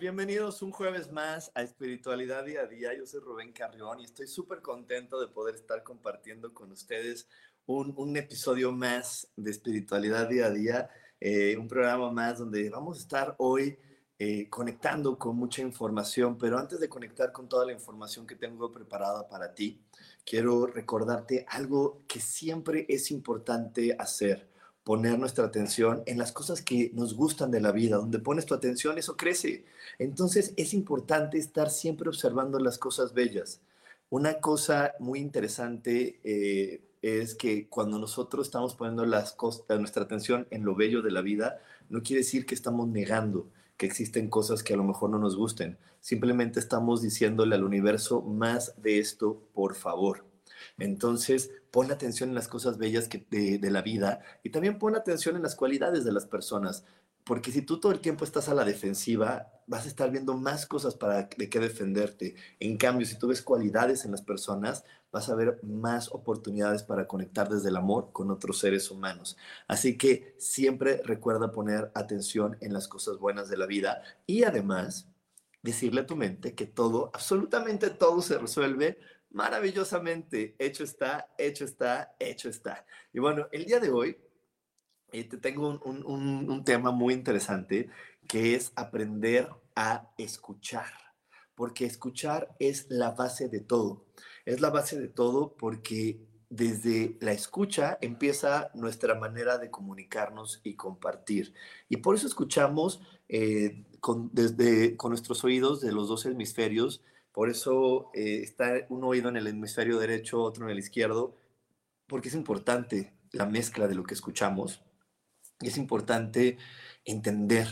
Bienvenidos, un jueves más a Espiritualidad Día a Día. Yo soy Rubén Carrión y estoy súper contento de poder estar compartiendo con ustedes un, episodio más de Espiritualidad Día a Día, eh, un programa más donde vamos a estar hoy eh, conectando con mucha información, pero antes de conectar con toda la información que tengo preparada para ti, quiero recordarte algo que siempre es importante hacer poner nuestra atención en las cosas que nos gustan de la vida. Donde pones tu atención, eso crece. Entonces es importante estar siempre observando las cosas bellas. Una cosa muy interesante eh, es que cuando nosotros estamos poniendo cosas, nuestra atención en lo bello de la vida, no quiere decir que estamos negando que existen cosas que a lo mejor no nos gusten. Simplemente estamos diciéndole al universo más de esto, por favor. Entonces, pon atención en las cosas bellas de, la vida y también pon atención en las cualidades de las personas. Porque si tú todo el tiempo estás a la defensiva, vas a estar viendo más cosas para de qué defenderte. En cambio, si tú ves cualidades en las personas, vas a ver más oportunidades para conectar desde el amor con otros seres humanos. Así que siempre recuerda poner atención en las cosas buenas de la vida y además decirle a tu mente que todo, absolutamente todo se resuelve maravillosamente. Hecho está, hecho está, hecho está. Y bueno, el día de hoy eh, te tengo un, tema muy interesante que es aprender a escuchar, porque escuchar es la base de todo. Es la base de todo porque desde la escucha empieza nuestra manera de comunicarnos y compartir. Y por eso escuchamos eh, con, desde, con nuestros oídos de los dos hemisferios por eso eh, está un oído en el hemisferio derecho, otro en el izquierdo, porque es importante la mezcla de lo que escuchamos. Y es importante entender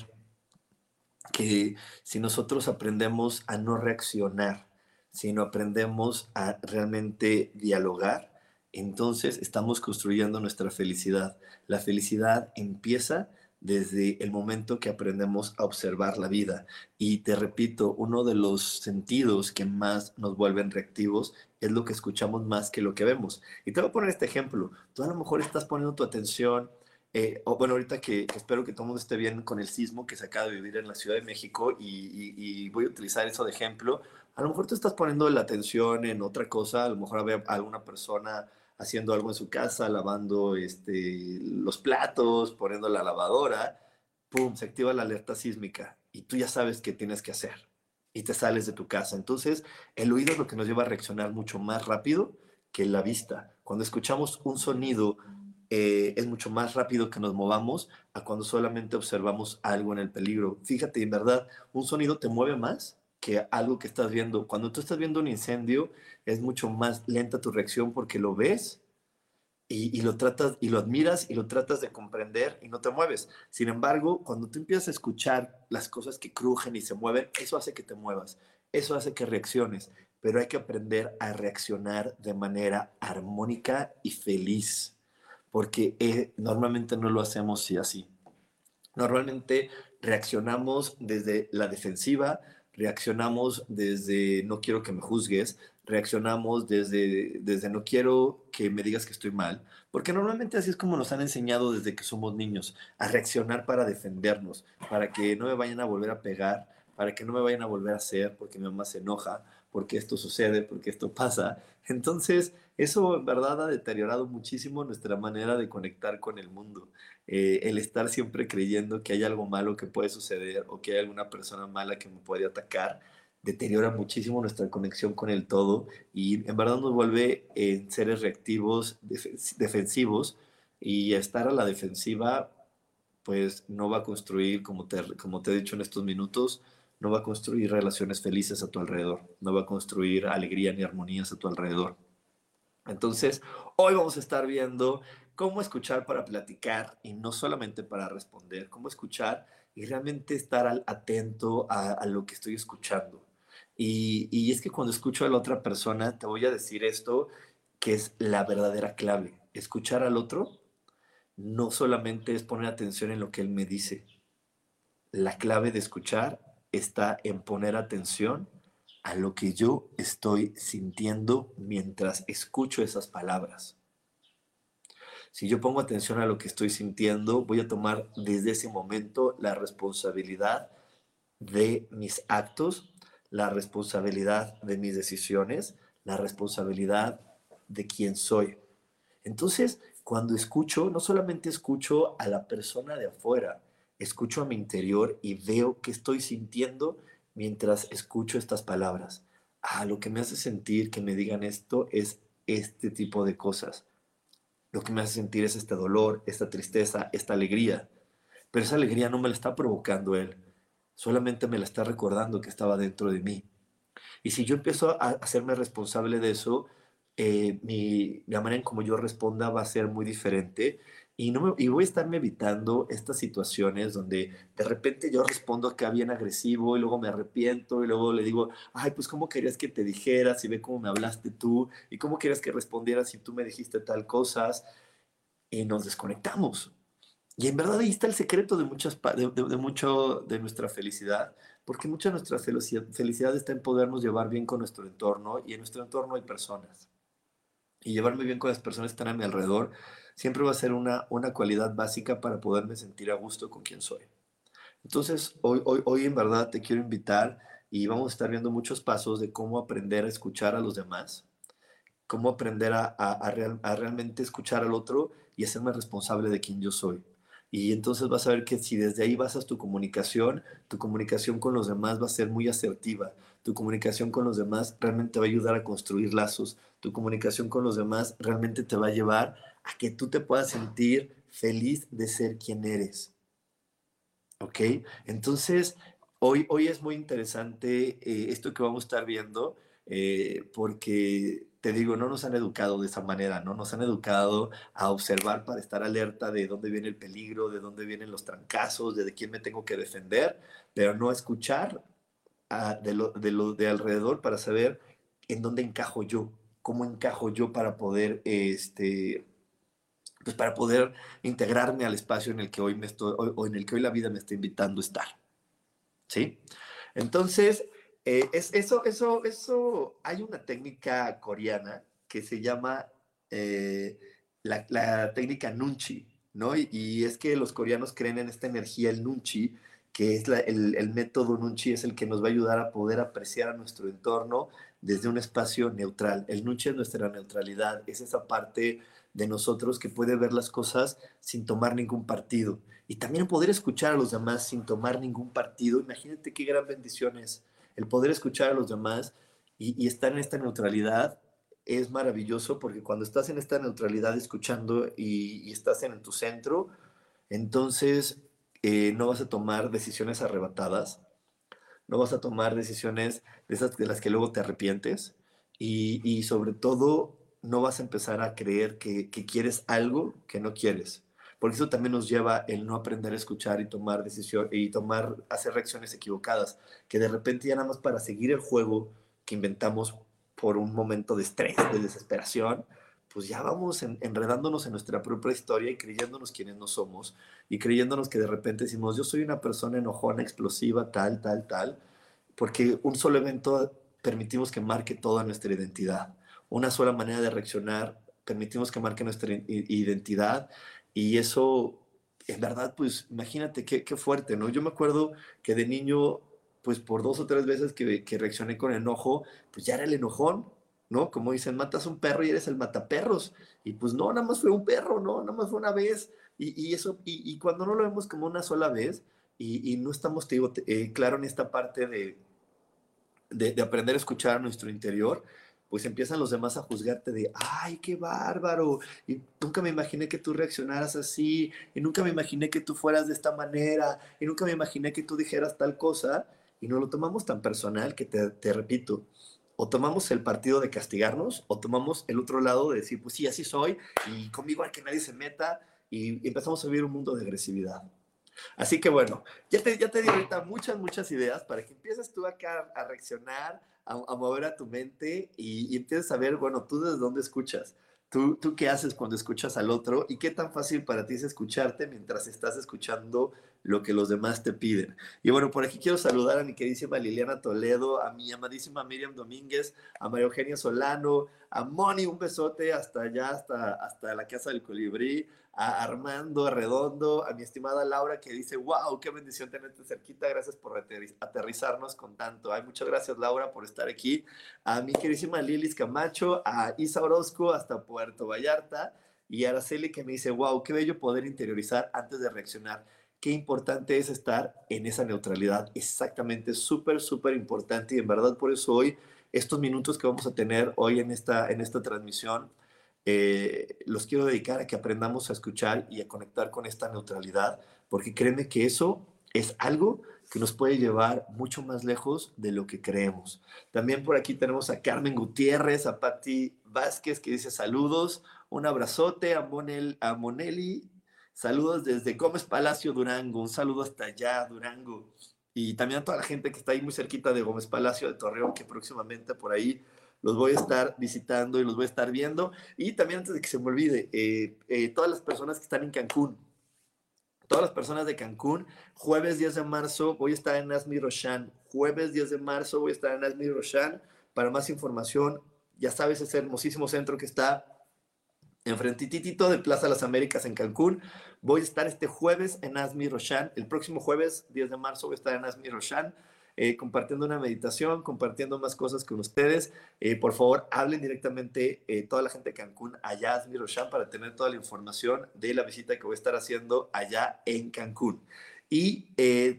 que si nosotros aprendemos a no reaccionar, sino aprendemos a realmente dialogar, entonces estamos construyendo nuestra felicidad. La felicidad empieza desde el momento que aprendemos a observar la vida. Y te repito, uno de los sentidos que más nos vuelven reactivos es lo que escuchamos más que lo que vemos. Y te voy a poner este ejemplo. Tú a lo mejor estás poniendo tu atención, eh, o bueno, ahorita que, espero que todo mundo esté bien con el sismo que se acaba de vivir en la Ciudad de México y, voy a utilizar eso de ejemplo. A lo mejor tú estás poniendo la atención en otra cosa, a lo mejor había alguna persona haciendo algo en su casa, lavando este, los platos, poniendo la lavadora, ¡pum!, se activa la alerta sísmica y tú ya sabes qué tienes que hacer y te sales de tu casa. Entonces, el oído es lo que nos lleva a reaccionar mucho más rápido que la vista. Cuando escuchamos un sonido, eh, es mucho más rápido que nos movamos a cuando solamente observamos algo en el peligro. Fíjate, en verdad, un sonido te mueve más que algo que estás viendo. Cuando tú estás viendo un incendio, es mucho más lenta tu reacción porque lo ves y, lo tratas y lo admiras y lo tratas de comprender y no te mueves. Sin embargo, cuando tú empiezas a escuchar las cosas que crujen y se mueven, eso hace que te muevas, eso hace que reacciones, pero hay que aprender a reaccionar de manera armónica y feliz, porque eh, normalmente no lo hacemos así. Normalmente reaccionamos desde la defensiva, reaccionamos desde no quiero que me juzgues, reaccionamos desde, desde no quiero que me digas que estoy mal, porque normalmente así es como nos han enseñado desde que somos niños, a reaccionar para defendernos, para que no me vayan a volver a pegar, para que no me vayan a volver a hacer, porque mi mamá se enoja, porque esto sucede, porque esto pasa. Entonces, eso en verdad ha deteriorado muchísimo nuestra manera de conectar con el mundo. Eh, el estar siempre creyendo que hay algo malo que puede suceder o que hay alguna persona mala que me puede atacar, deteriora muchísimo nuestra conexión con el todo y en verdad nos vuelve en seres reactivos, defensivos y estar a la defensiva pues no va a construir, como te, como te he dicho en estos minutos, no va a construir relaciones felices a tu alrededor, no va a construir alegría ni armonías a tu alrededor. Entonces, hoy vamos a estar viendo cómo escuchar para platicar y no solamente para responder, cómo escuchar y realmente estar atento a, lo que estoy escuchando. Y, y, es que cuando escucho a la otra persona, te voy a decir esto, que es la verdadera clave. Escuchar al otro no solamente es poner atención en lo que él me dice. La clave de escuchar está en poner atención a lo que yo estoy sintiendo mientras escucho esas palabras. Si yo pongo atención a lo que estoy sintiendo, voy a tomar desde ese momento la responsabilidad de mis actos, la responsabilidad de mis decisiones, la responsabilidad de quién soy. Entonces, cuando escucho, no solamente escucho a la persona de afuera, escucho a mi interior y veo qué estoy sintiendo mientras escucho estas palabras. Ah, lo que me hace sentir que me digan esto es este tipo de cosas. Lo que me hace sentir es este dolor, esta tristeza, esta alegría. Pero esa alegría no me la está provocando él, solamente me la está recordando que estaba dentro de mí. Y si yo empiezo a hacerme responsable de eso, eh, mi, la manera en como yo responda va a ser muy diferente y, no y voy a estarme evitando estas situaciones donde de repente yo respondo acá bien agresivo y luego me arrepiento y luego le digo, ay, pues cómo querías que te dijeras y ve cómo me hablaste tú y cómo querías que respondieras si tú me dijiste tal cosas y nos desconectamos. Y en verdad ahí está el secreto de, muchas, de, de, de mucho de nuestra felicidad, porque mucha de nuestra felicidad está en podernos llevar bien con nuestro entorno y en nuestro entorno hay personas. Y llevarme bien con las personas que están a mi alrededor siempre va a ser una, una cualidad básica para poderme sentir a gusto con quien soy. Entonces, hoy, hoy, hoy en verdad te quiero invitar y vamos a estar viendo muchos pasos de cómo aprender a escuchar a los demás, cómo aprender a, a, realmente escuchar al otro y hacerme responsable de quien yo soy. Y entonces vas a ver que si desde ahí basas tu comunicación, tu comunicación con los demás va a ser muy asertiva. Tu comunicación con los demás realmente va a ayudar a construir lazos. Tu comunicación con los demás realmente te va a llevar a que tú te puedas sentir feliz de ser quien eres. ¿Ok? Entonces, hoy, hoy es muy interesante eh, esto que vamos a estar viendo eh, porque te digo, no nos han educado de esa manera, ¿no? Nos han educado a observar para estar alerta de dónde viene el peligro, de dónde vienen los trancazos, de, de quién me tengo que defender, pero no escuchar de, lo, de, lo, de alrededor para saber en dónde encajo yo, cómo encajo yo para poder, este, pues para poder integrarme al espacio en el que hoy me estoy, o en el que hoy la vida me está invitando a estar. ¿Sí? Entonces, eh, es, eso, eso, eso, hay una técnica coreana que se llama eh, la, la, técnica Nunchi, ¿no? Y, y, es que los coreanos creen en esta energía, el Nunchi, que es la, el, el, método Nunchi, es el que nos va a ayudar a poder apreciar a nuestro entorno desde un espacio neutral. El Nunchi es nuestra neutralidad, es esa parte de nosotros que puede ver las cosas sin tomar ningún partido. Y también poder escuchar a los demás sin tomar ningún partido. Imagínate qué gran bendición es el poder escuchar a los demás y, estar en esta neutralidad es maravilloso porque cuando estás en esta neutralidad escuchando y, estás en, tu centro, entonces eh, no vas a tomar decisiones arrebatadas, no vas a tomar decisiones de esas de las que luego te arrepientes y sobre todo no vas a empezar a creer que, que quieres algo que no quieres porque eso también nos lleva el no aprender a escuchar y tomar decisión y tomar, hacer reacciones equivocadas, que de repente ya nada más para seguir el juego que inventamos por un momento de estrés, de desesperación, pues ya vamos en, enredándonos en nuestra propia historia y creyéndonos quienes no somos y creyéndonos que de repente decimos, yo soy una persona enojona, explosiva, tal, tal, tal, porque un solo evento permitimos que marque toda nuestra identidad. Una sola manera de reaccionar permitimos que marque nuestra identidad y eso, en verdad, pues imagínate qué, qué, fuerte, ¿no? Yo me acuerdo que de niño, pues por dos o tres veces que, que reaccioné con enojo, pues ya era el enojón, ¿no? Como dicen, matas un perro y eres el mataperros. Y pues no, nada más fue un perro, ¿no? Nada más fue una vez. Y, y eso, y, cuando no lo vemos como una sola vez, y, y no estamos, eh, claro en esta parte de, de, de aprender a escuchar a nuestro interior, pues empiezan los demás a juzgarte de, ay, qué bárbaro, y nunca me imaginé que tú reaccionaras así, y nunca me imaginé que tú fueras de esta manera, y nunca me imaginé que tú dijeras tal cosa, y no lo tomamos tan personal que te, repito, o tomamos el partido de castigarnos, o tomamos el otro lado de decir, pues sí, así soy, y conmigo hay que nadie se meta, y, empezamos a vivir un mundo de agresividad. Así que bueno, ya te, ya te di ahorita muchas, muchas ideas para que empieces tú acá a reaccionar, a, mover a tu mente y, y, empiezas a ver, bueno, tú desde dónde escuchas. ¿Tú, ¿Tú qué haces cuando escuchas al otro? ¿Y qué tan fácil para ti es escucharte mientras estás escuchando lo que los demás te piden? Y bueno, por aquí quiero saludar a mi queridísima Liliana Toledo, a mi amadísima Miriam Domínguez, a María Eugenia Solano, a Moni, un besote hasta allá, hasta, hasta la Casa del Colibrí, a Armando Arredondo, a mi estimada Laura que dice, wow, qué bendición tenerte cerquita, gracias por aterrizarnos con tanto. Ay, muchas gracias Laura por estar aquí. A mi queridísima Lilis Camacho, a Isa Orozco hasta Puerto Vallarta y a Araceli que me dice, wow, qué bello poder interiorizar antes de reaccionar. Qué importante es estar en esa neutralidad. Exactamente, súper, súper importante y en verdad por eso hoy, estos minutos que vamos a tener hoy en esta, en esta transmisión, eh, los quiero dedicar a que aprendamos a escuchar y a conectar con esta neutralidad, porque créeme que eso es algo que nos puede llevar mucho más lejos de lo que creemos. También por aquí tenemos a Carmen Gutiérrez, a Patti Vázquez, que dice saludos, un abrazote a, Monel, a Monelli, saludos desde Gómez Palacio, Durango, un saludo hasta allá, Durango. Y también a toda la gente que está ahí muy cerquita de Gómez Palacio de Torreón, que próximamente por ahí los voy a estar visitando y los voy a estar viendo. Y también antes de que se me olvide, eh, eh, todas las personas que están en Cancún, todas las personas de Cancún, jueves 10 de marzo voy a estar en Asmi Roshan, jueves 10 de marzo voy a estar en Asmi Roshan. Para más información, ya sabes, ese hermosísimo centro que está enfrentitito de Plaza Las Américas en Cancún. Voy a estar este jueves en Asmi Roshan. El próximo jueves, 10 de marzo, voy a estar en Asmi Roshan. Eh, compartiendo una meditación, compartiendo más cosas con ustedes. Eh, por favor, hablen directamente eh, toda la gente de Cancún allá a Roshan para tener toda la información de la visita que voy a estar haciendo allá en Cancún. Y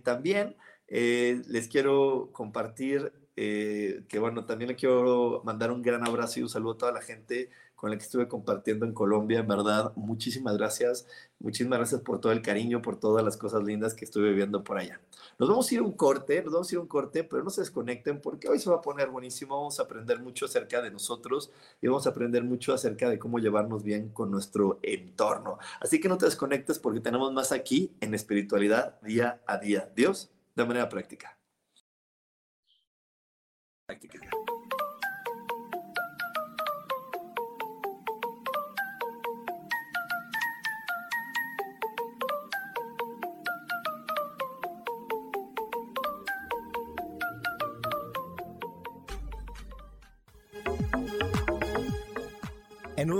también les quiero compartir que, bueno, también le quiero mandar un gran abrazo y un saludo a toda la gente con la que estuve compartiendo en Colombia. En verdad, muchísimas gracias. Muchísimas gracias por todo el cariño, por todas las cosas lindas que estuve viviendo por allá. Nos vamos a ir a un corte, nos vamos a ir a un corte, pero no se desconecten porque hoy se va a poner buenísimo. Vamos a aprender mucho acerca de nosotros y vamos a aprender mucho acerca de cómo llevarnos bien con nuestro entorno. Así que no te desconectes porque tenemos más aquí en espiritualidad día a día. Dios, de manera. Práctica.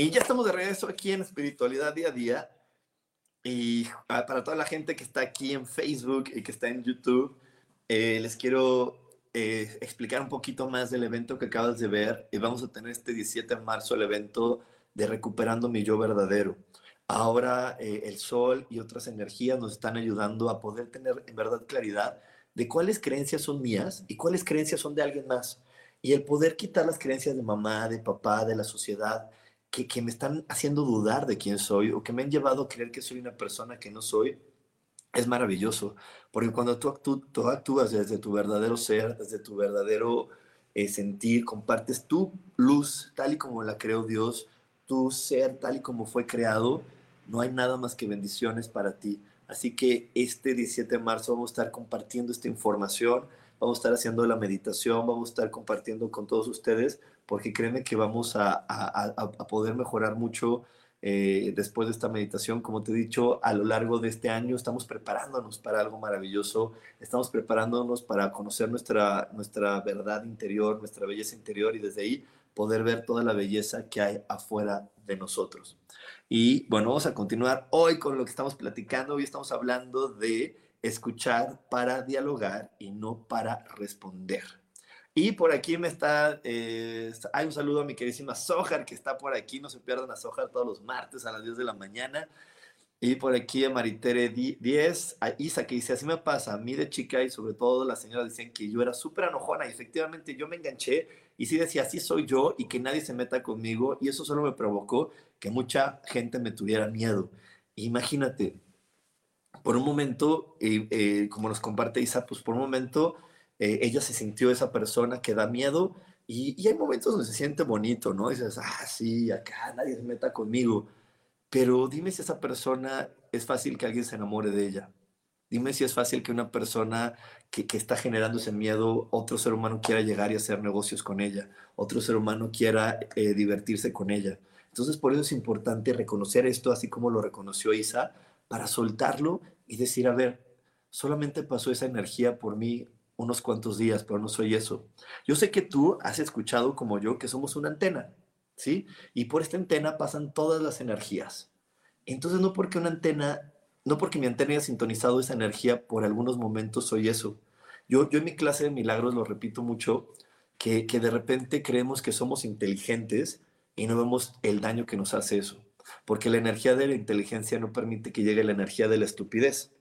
Y ya estamos de regreso aquí en Espiritualidad Día a Día. Y para toda la gente que está aquí en Facebook y que está en YouTube, eh, les quiero eh, explicar un poquito más del evento que acabas de ver. Y vamos a tener este 17 de marzo el evento de Recuperando mi yo verdadero. Ahora eh, el sol y otras energías nos están ayudando a poder tener en verdad claridad de cuáles creencias son mías y cuáles creencias son de alguien más. Y el poder quitar las creencias de mamá, de papá, de la sociedad, que, que me están haciendo dudar de quién soy o que me han llevado a creer que soy una persona que no soy, es maravilloso, porque cuando tú, tú actúas desde tu verdadero ser, desde tu verdadero eh, sentir, compartes tu luz tal y como la creó Dios, tu ser tal y como fue creado, no hay nada más que bendiciones para ti. Así que este 17 de marzo vamos a estar compartiendo esta información, vamos a estar haciendo la meditación, vamos a estar compartiendo con todos ustedes, porque créeme que vamos a, poder mejorar mucho eh, después de esta meditación. Como te he dicho, a lo largo de este año estamos preparándonos para algo maravilloso, estamos preparándonos para conocer nuestra, nuestra verdad interior, nuestra belleza interior y desde ahí poder ver toda la belleza que hay afuera de nosotros. Y bueno, vamos a continuar hoy con lo que estamos platicando. Hoy estamos hablando de escuchar para dialogar y no para responder. Y por aquí me está, eh, hay un saludo a mi queridísima Sojar que está por aquí, no se pierdan a Sojar todos los martes a las 10 de la mañana. Y por aquí a Maritere 10, a Isa que dice, así me pasa, a mí de chica y sobre todo las señoras dicen que yo era súper enojona y efectivamente yo me enganché y sí decía, así soy yo y que nadie se meta conmigo y eso solo me provocó que mucha gente me tuviera miedo. Imagínate, por un momento, eh, eh, como nos comparte Isa, pues por un momento eh, ella se sintió esa persona que da miedo y, hay momentos donde se siente bonito, ¿no? dices, ah, sí, acá nadie se meta conmigo. Pero dime si esa persona es fácil que alguien se enamore de ella. Dime si es fácil que una persona que, que, está generando ese miedo, otro ser humano quiera llegar y hacer negocios con ella, otro ser humano quiera eh, divertirse con ella. Entonces, por eso es importante reconocer esto, así como lo reconoció Isa, para soltarlo y decir, a ver, solamente pasó esa energía por mí unos cuantos días, pero no soy eso. Yo sé que tú has escuchado como yo que somos una antena, ¿sí? Y por esta antena pasan todas las energías. Entonces, no porque una antena, no porque mi antena haya sintonizado esa energía, por algunos momentos soy eso. Yo, yo en mi clase de milagros lo repito mucho, que, que de repente creemos que somos inteligentes y no vemos el daño que nos hace eso. Porque la energía de la inteligencia no permite que llegue la energía de la estupidez.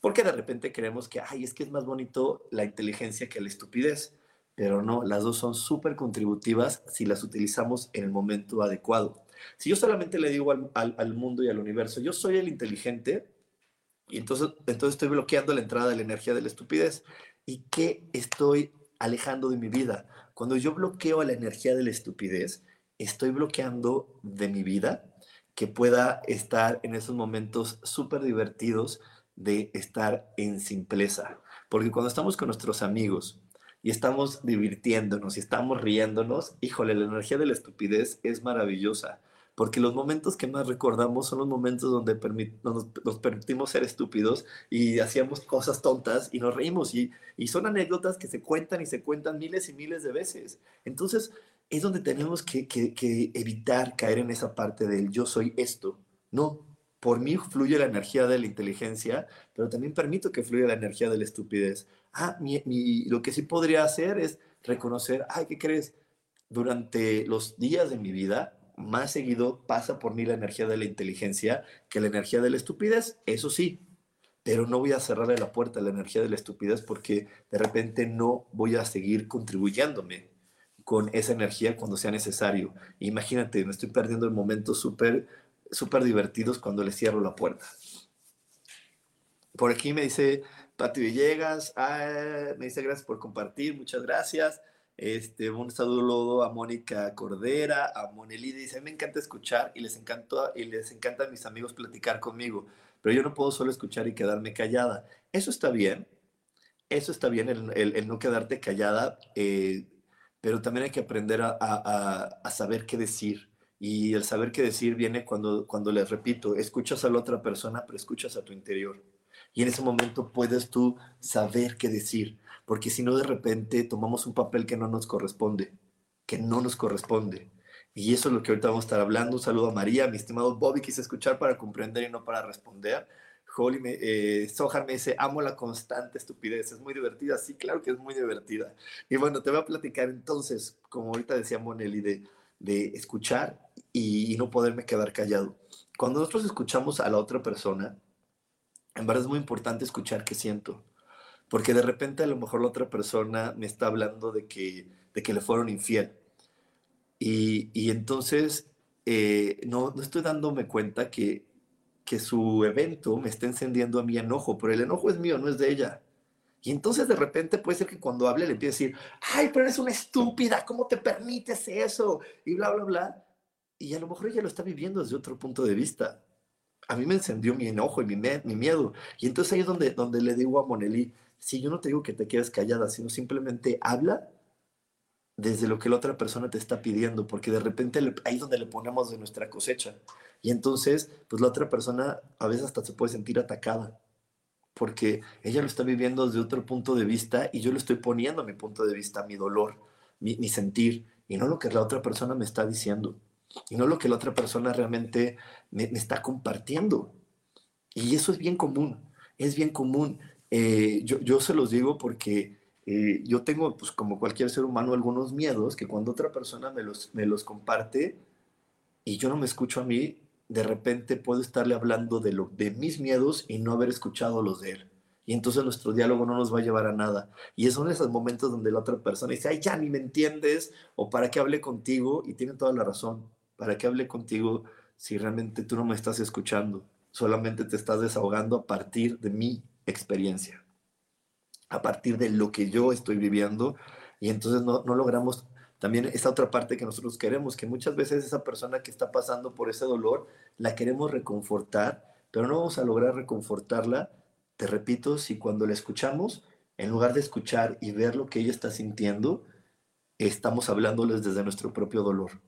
Porque de repente creemos que, ay, es que es más bonito la inteligencia que la estupidez. Pero no, las dos son súper contributivas si las utilizamos en el momento adecuado. Si yo solamente le digo al, mundo y al universo, yo soy el inteligente, y entonces, entonces estoy bloqueando la entrada de la energía de la estupidez. ¿Y qué estoy alejando de mi vida? Cuando yo bloqueo la energía de la estupidez, estoy bloqueando de mi vida que pueda estar en esos momentos súper divertidos de estar en simpleza. Porque cuando estamos con nuestros amigos y estamos divirtiéndonos y estamos riéndonos, híjole, la energía de la estupidez es maravillosa. Porque los momentos que más recordamos son los momentos donde nos, nos, permitimos ser estúpidos y hacíamos cosas tontas y nos reímos. Y, y son anécdotas que se cuentan y se cuentan miles y miles de veces. Entonces, es donde tenemos que, que, que evitar caer en esa parte del yo soy esto. No, por mí fluye la energía de la inteligencia, pero también permito que fluya la energía de la estupidez. Ah, lo que sí podría hacer es reconocer, ay, ¿qué crees? Durante los días de mi vida, más seguido pasa por mí la energía de la inteligencia que la energía de la estupidez, eso sí, pero no voy a cerrarle la puerta a la energía de la estupidez porque de repente no voy a seguir contribuyéndome con esa energía cuando sea necesario. Imagínate, me estoy perdiendo el momento súper súper divertidos cuando les cierro la puerta. Por aquí me dice Pati Villegas, ah, me dice gracias por compartir, muchas gracias. Este, un saludo a Mónica Cordera, a Monelí, dice, me encanta escuchar y les encanta, y les encanta a mis amigos platicar conmigo, pero yo no puedo solo escuchar y quedarme callada. Eso está bien, eso está bien, el, no quedarte callada, eh, pero también hay que aprender a, a saber qué decir y el saber qué decir viene cuando, cuando les repito, escuchas a la otra persona, pero escuchas a tu interior. Y en ese momento puedes tú saber qué decir, porque si no de repente tomamos un papel que no nos corresponde, que no nos corresponde. Y eso es lo que ahorita vamos a estar hablando. Un saludo a María, mi estimado Bobby, quise escuchar para comprender y no para responder. Holly me, eh, me dice, amo la constante estupidez, es muy divertida. Sí, claro que es muy divertida. Y bueno, te voy a platicar entonces, como ahorita decía Monelli, de, de escuchar y, no poderme quedar callado. Cuando nosotros escuchamos a la otra persona, en verdad es muy importante escuchar qué siento. Porque de repente a lo mejor la otra persona me está hablando de que, de que le fueron infiel. Y, y entonces eh, no, no estoy dándome cuenta que, que su evento me está encendiendo a mi enojo, pero el enojo es mío, no es de ella. Y entonces de repente puede ser que cuando hable le empiece a decir, ay, pero eres una estúpida, ¿cómo te permites eso? Y bla, bla, bla. Y a lo mejor ella lo está viviendo desde otro punto de vista. A mí me encendió mi enojo y mi, mi miedo. Y entonces ahí es donde, donde le digo a Monelí, si yo no te digo que te quedes callada, sino simplemente habla desde lo que la otra persona te está pidiendo, porque de repente ahí es donde le ponemos de nuestra cosecha. Y entonces, pues la otra persona a veces hasta se puede sentir atacada, porque ella lo está viviendo desde otro punto de vista y yo le estoy poniendo mi punto de vista, mi dolor, mi, sentir, y no lo que la otra persona me está diciendo, y no lo que la otra persona realmente me, me está compartiendo. Y eso es bien común, es bien común. Eh, yo, yo se los digo porque eh, yo tengo, pues como cualquier ser humano, algunos miedos que cuando otra persona me los, me los comparte y yo no me escucho a mí, de repente puedo estarle hablando de, lo, de mis miedos y no haber escuchado los de él. Y entonces nuestro diálogo no nos va a llevar a nada. Y son esos momentos donde la otra persona dice, ay, ya ni me entiendes, o para qué hable contigo, y tiene toda la razón, para qué hable contigo si realmente tú no me estás escuchando, solamente te estás desahogando a partir de mi experiencia a partir de lo que yo estoy viviendo y entonces no, no logramos también esa otra parte que nosotros queremos, que muchas veces esa persona que está pasando por ese dolor la queremos reconfortar, pero no vamos a lograr reconfortarla, te repito, si cuando la escuchamos, en lugar de escuchar y ver lo que ella está sintiendo, estamos hablándoles desde nuestro propio dolor.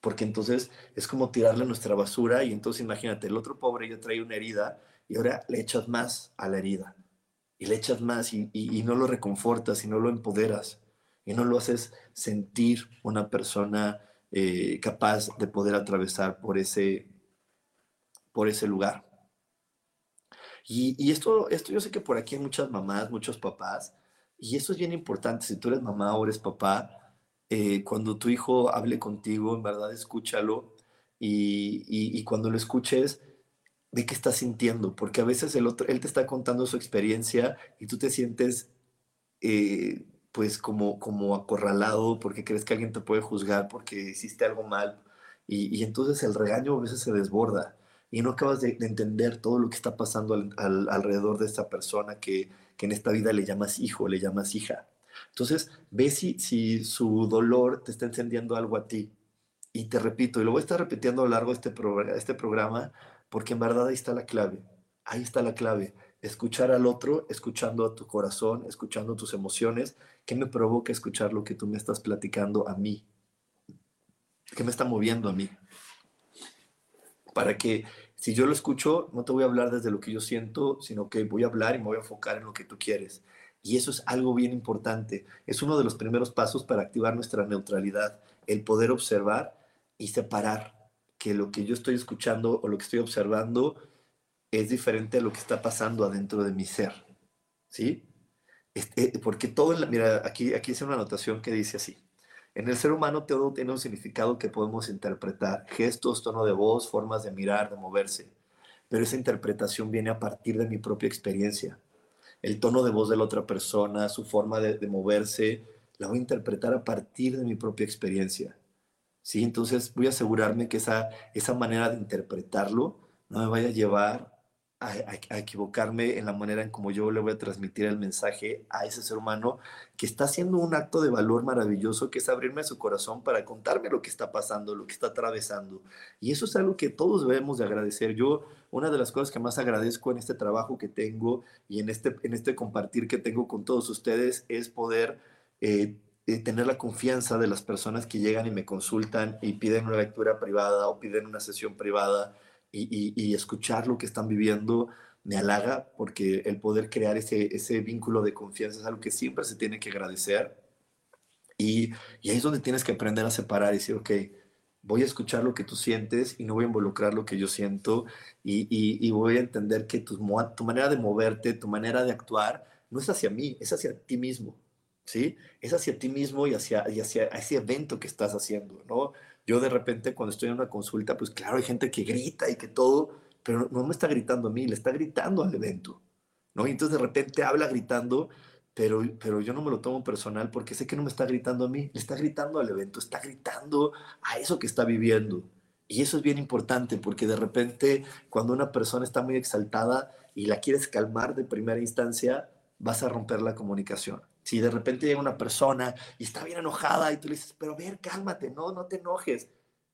Porque entonces es como tirarle nuestra basura y entonces imagínate, el otro pobre ya trae una herida y ahora le echas más a la herida y le echas más y, no lo reconfortas y no lo empoderas y no lo haces sentir una persona eh, capaz de poder atravesar por ese, por ese lugar. Y, esto, esto yo sé que por aquí hay muchas mamás, muchos papás, y eso es bien importante. Si tú eres mamá o eres papá, eh, cuando tu hijo hable contigo, en verdad escúchalo y, y cuando lo escuches, de qué estás sintiendo, porque a veces el otro, él te está contando su experiencia y tú te sientes eh, pues como, como acorralado porque crees que alguien te puede juzgar porque hiciste algo mal y, entonces el regaño a veces se desborda y no acabas de, entender todo lo que está pasando al, alrededor de esta persona que, que, en esta vida le llamas hijo, le llamas hija. Entonces, ve si, si su dolor te está encendiendo algo a ti. Y te repito, y lo voy a estar repitiendo a lo largo de este, este programa, porque en verdad ahí está la clave, ahí está la clave. Escuchar al otro, escuchando a tu corazón, escuchando tus emociones. ¿Qué me provoca escuchar lo que tú me estás platicando a mí? ¿Qué me está moviendo a mí? Para que si yo lo escucho, no te voy a hablar desde lo que yo siento, sino que voy a hablar y me voy a enfocar en lo que tú quieres. Y eso es algo bien importante. Es uno de los primeros pasos para activar nuestra neutralidad, el poder observar y separar que lo que yo estoy escuchando o lo que estoy observando es diferente a lo que está pasando adentro de mi ser. ¿Sí? Este, porque todo, en la, mira, aquí, aquí hice una anotación que dice así. En el ser humano todo tiene un significado que podemos interpretar, gestos, tono de voz, formas de mirar, de moverse. Pero esa interpretación viene a partir de mi propia experiencia. El tono de voz de la otra persona, su forma de, de moverse, la voy a interpretar a partir de mi propia experiencia. ¿sí? Entonces voy a asegurarme que esa, esa manera de interpretarlo no me vaya a llevar a, equivocarme en la manera en como yo le voy a transmitir el mensaje a ese ser humano que está haciendo un acto de valor maravilloso, que es abrirme su corazón para contarme lo que está pasando, lo que está atravesando. Y eso es algo que todos debemos de agradecer. Yo, una de las cosas que más agradezco en este trabajo que tengo y en este, en este compartir que tengo con todos ustedes es poder... Eh, tener la confianza de las personas que llegan y me consultan y piden una lectura privada o piden una sesión privada y, escuchar lo que están viviendo me halaga porque el poder crear ese, vínculo de confianza es algo que siempre se tiene que agradecer y, ahí es donde tienes que aprender a separar y decir, ok, voy a escuchar lo que tú sientes y no voy a involucrar lo que yo siento y, voy a entender que tu, manera de moverte, tu manera de actuar, no es hacia mí, es hacia ti mismo, ¿sí? Es hacia ti mismo y hacia, hacia ese evento que estás haciendo, ¿no? Yo de repente cuando estoy en una consulta, pues claro, hay gente que grita y que todo, pero no me está gritando a mí, le está gritando al evento, ¿no? Y entonces de repente habla gritando pero, pero yo no me lo tomo personal porque sé que no me está gritando a mí, le está gritando al evento, está gritando a eso que está viviendo. Y eso es bien importante porque de repente cuando una persona está muy exaltada y la quieres calmar de primera instancia, vas a romper la comunicación. Si de repente llega una persona y está bien enojada y tú le dices, pero ver, cálmate, no, no te enojes,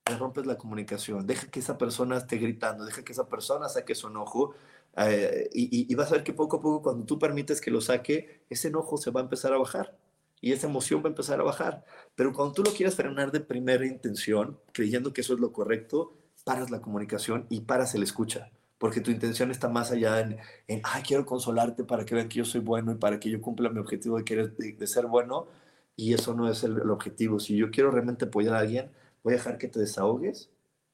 le rompes la comunicación, deja que esa persona esté gritando, deja que esa persona saque su enojo eh, y, vas a ver que poco a poco cuando tú permites que lo saque, ese enojo se va a empezar a bajar y esa emoción va a empezar a bajar. Pero cuando tú lo quieres frenar de primera intención, creyendo que eso es lo correcto, paras la comunicación y paras el escucha. Porque tu intención está más allá en, en ay, quiero consolarte para que vean que yo soy bueno y para que yo cumpla mi objetivo de, querer, de, ser bueno. Y eso no es el, objetivo. Si yo quiero realmente apoyar a alguien, voy a dejar que te desahogues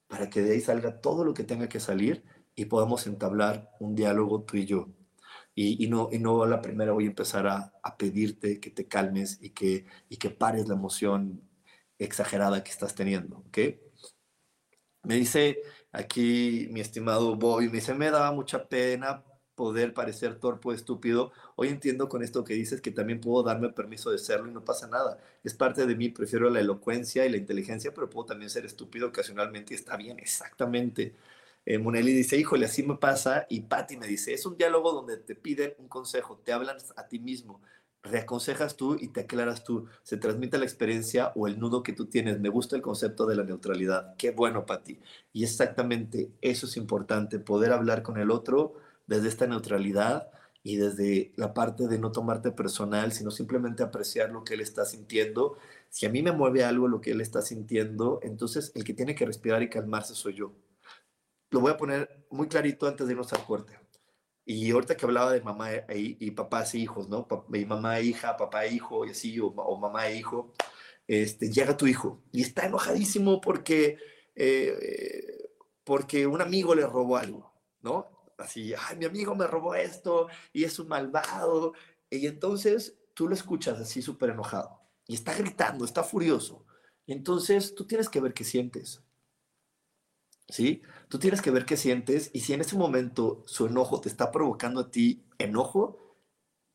para que de ahí salga todo lo que tenga que salir y podamos entablar un diálogo tú y yo. Y, no, y no la primera voy a empezar a, a, pedirte que te calmes y que, y que pares la emoción exagerada que estás teniendo, ¿ok? Me dice aquí mi estimado Bobby, me dice, me daba mucha pena poder parecer torpe o estúpido. Hoy entiendo con esto que dices que también puedo darme permiso de serlo y no pasa nada. Es parte de mí, prefiero la elocuencia y la inteligencia, pero puedo también ser estúpido ocasionalmente y está bien, exactamente. Eh, Monelli dice, híjole, así me pasa. Y Patti me dice, es un diálogo donde te piden un consejo, te hablan a ti mismo, reaconsejas tú y te aclaras tú. Se transmite la experiencia o el nudo que tú tienes. Me gusta el concepto de la neutralidad. Qué bueno, Patti. Y exactamente eso es importante, poder hablar con el otro desde esta neutralidad y desde la parte de no tomarte personal, sino simplemente apreciar lo que él está sintiendo. Si a mí me mueve algo lo que él está sintiendo, entonces el que tiene que respirar y calmarse soy yo lo voy a poner muy clarito antes de irnos al corte. Y ahorita que hablaba de mamá e, y, papás e hijos, ¿no? Mi mamá e hija, papá e hijo, y así, o, mamá e hijo, este, llega tu hijo y está enojadísimo porque, eh, porque un amigo le robó algo, ¿no? Así, ay, mi amigo me robó esto y es un malvado. Y entonces tú lo escuchas así súper enojado y está gritando, está furioso. Entonces tú tienes que ver qué sientes. ¿Sí? Tú tienes que ver qué sientes y si en ese momento su enojo te está provocando a ti enojo,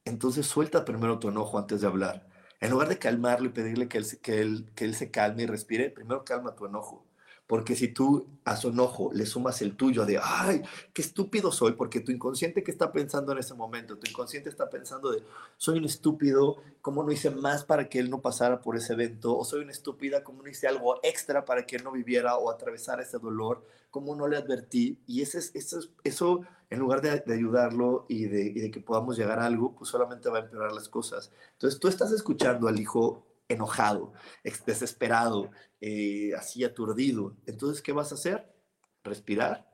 entonces suelta primero tu enojo antes de hablar. En lugar de calmarlo y pedirle que él, que él, que él se calme y respire, primero calma tu enojo. Porque si tú a su enojo le sumas el tuyo de, ay, qué estúpido soy, porque tu inconsciente que está pensando en ese momento, tu inconsciente está pensando de, soy un estúpido, ¿cómo no hice más para que él no pasara por ese evento? O soy una estúpida, ¿cómo no hice algo extra para que él no viviera o atravesara ese dolor? ¿Cómo no le advertí? Y ese, eso, eso en lugar de, ayudarlo y de, y de que podamos llegar a algo, pues solamente va a empeorar las cosas. Entonces tú estás escuchando al hijo enojado, desesperado, eh, así aturdido. Entonces, ¿qué vas a hacer? Respirar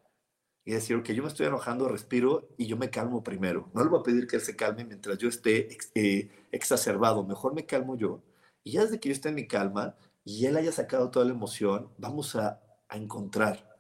y decir, ok, yo me estoy enojando, respiro y yo me calmo primero. No le voy a pedir que él se calme mientras yo esté eh, exacerbado, mejor me calmo yo. Y ya desde que yo esté en mi calma y él haya sacado toda la emoción, vamos a, encontrar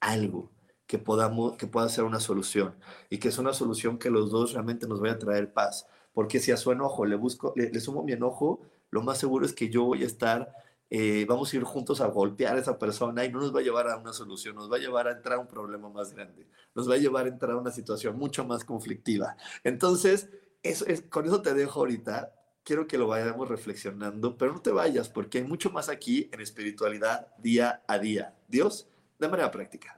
algo que, podamos, que pueda ser una solución y que es una solución que los dos realmente nos vaya a traer paz. Porque si a su enojo le busco, le sumo mi enojo, lo más seguro es que yo voy a estar, eh, vamos a ir juntos a golpear a esa persona y no nos va a llevar a una solución, nos va a llevar a entrar a un problema más grande, nos va a llevar a entrar a una situación mucho más conflictiva. Entonces, eso es, con eso te dejo ahorita. Quiero que lo vayamos reflexionando, pero no te vayas porque hay mucho más aquí en espiritualidad día a día. Dios, de manera práctica.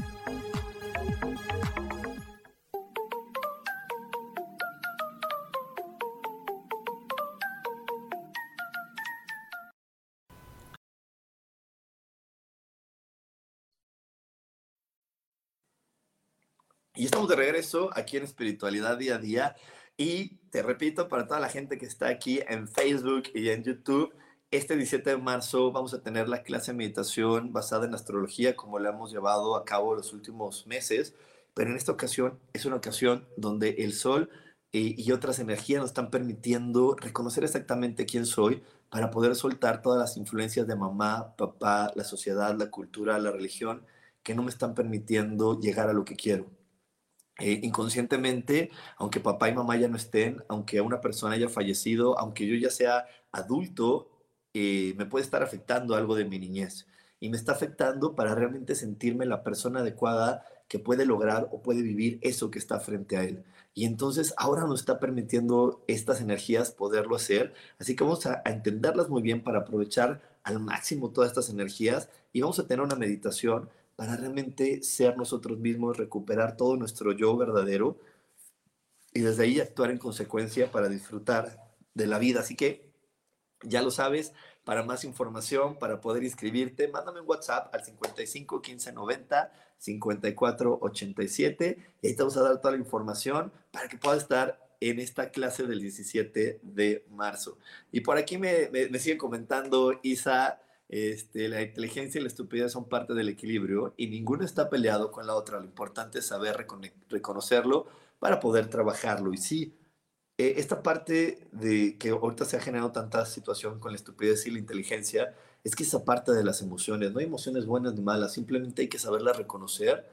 De regreso aquí en Espiritualidad Día a Día. Y te repito, para toda la gente que está aquí en Facebook y en YouTube, este 17 de marzo vamos a tener la clase de meditación basada en astrología, como la hemos llevado a cabo los últimos meses. Pero en esta ocasión es una ocasión donde el sol y, y otras energías nos están permitiendo reconocer exactamente quién soy para poder soltar todas las influencias de mamá, papá, la sociedad, la cultura, la religión, que no me están permitiendo llegar a lo que quiero. Eh, inconscientemente, aunque papá y mamá ya no estén, aunque una persona haya fallecido, aunque yo ya sea adulto, eh, me puede estar afectando algo de mi niñez. Y me está afectando para realmente sentirme la persona adecuada que puede lograr o puede vivir eso que está frente a él. Y entonces ahora nos está permitiendo estas energías poderlo hacer. Así que vamos a, a entenderlas muy bien para aprovechar al máximo todas estas energías y vamos a tener una meditación para realmente ser nosotros mismos, recuperar todo nuestro yo verdadero y desde ahí actuar en consecuencia para disfrutar de la vida. Así que ya lo sabes, para más información, para poder inscribirte, mándame un WhatsApp al 55 15 90 54 87 y ahí te vamos a dar toda la información para que puedas estar en esta clase del 17 de marzo. Y por aquí me, me, me sigue comentando Isa este, la inteligencia y la estupidez son parte del equilibrio y ninguno está peleado con la otra. Lo importante es saber reconocerlo para poder trabajarlo. Y sí, eh, esta parte de que ahorita se ha generado tanta situación con la estupidez y la inteligencia, es que esa parte de las emociones, no hay emociones buenas ni malas, simplemente hay que saberlas reconocer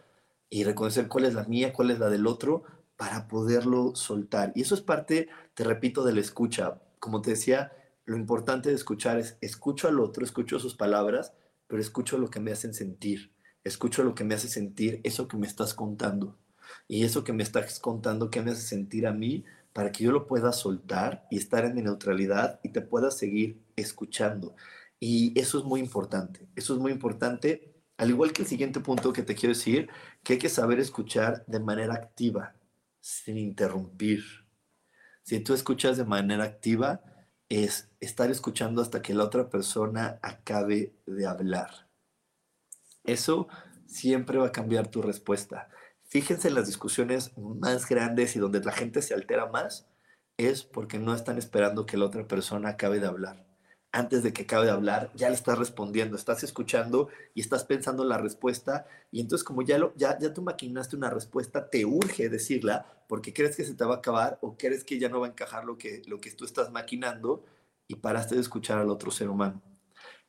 y reconocer cuál es la mía, cuál es la del otro, para poderlo soltar. Y eso es parte, te repito, de la escucha. Como te decía, lo importante de escuchar es, escucho al otro, escucho sus palabras, pero escucho lo que me hacen sentir, escucho lo que me hace sentir eso que me estás contando. Y eso que me estás contando, que me hace sentir a mí, para que yo lo pueda soltar y estar en mi neutralidad y te pueda seguir escuchando. Y eso es muy importante, eso es muy importante, al igual que el siguiente punto que te quiero decir, que hay que saber escuchar de manera activa, sin interrumpir. Si tú escuchas de manera activa, es estar escuchando hasta que la otra persona acabe de hablar. Eso siempre va a cambiar tu respuesta. Fíjense en las discusiones más grandes y donde la gente se altera más, es porque no están esperando que la otra persona acabe de hablar. Antes de que acabe de hablar, ya le estás respondiendo, estás escuchando y estás pensando la respuesta. Y entonces, como ya, lo, ya, ya tú maquinaste una respuesta, te urge decirla porque crees que se te va a acabar o crees que ya no va a encajar lo que, lo que tú estás maquinando y paraste de escuchar al otro ser humano.